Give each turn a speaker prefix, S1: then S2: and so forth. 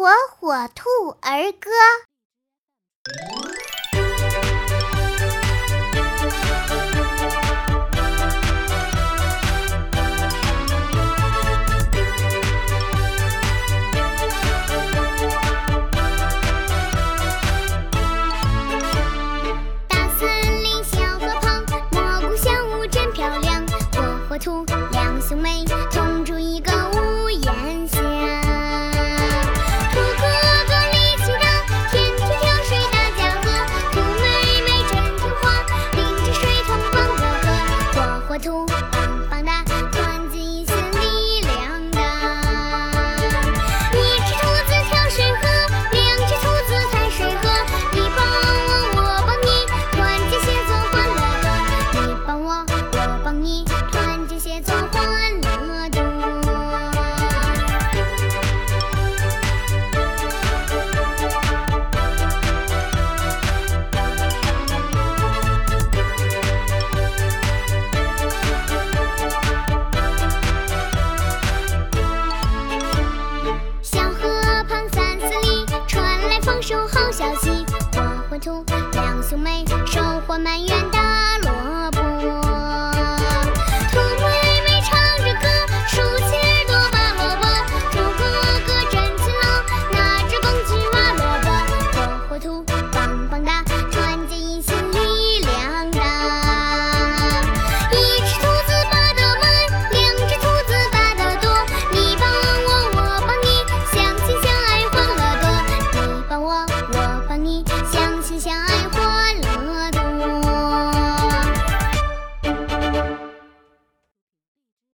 S1: 火火兔儿歌。
S2: 大森林小河旁蘑菇小屋真漂亮火火兔两兄妹同住一个屋檐下。图。熊妹，收获满园的。相爱欢乐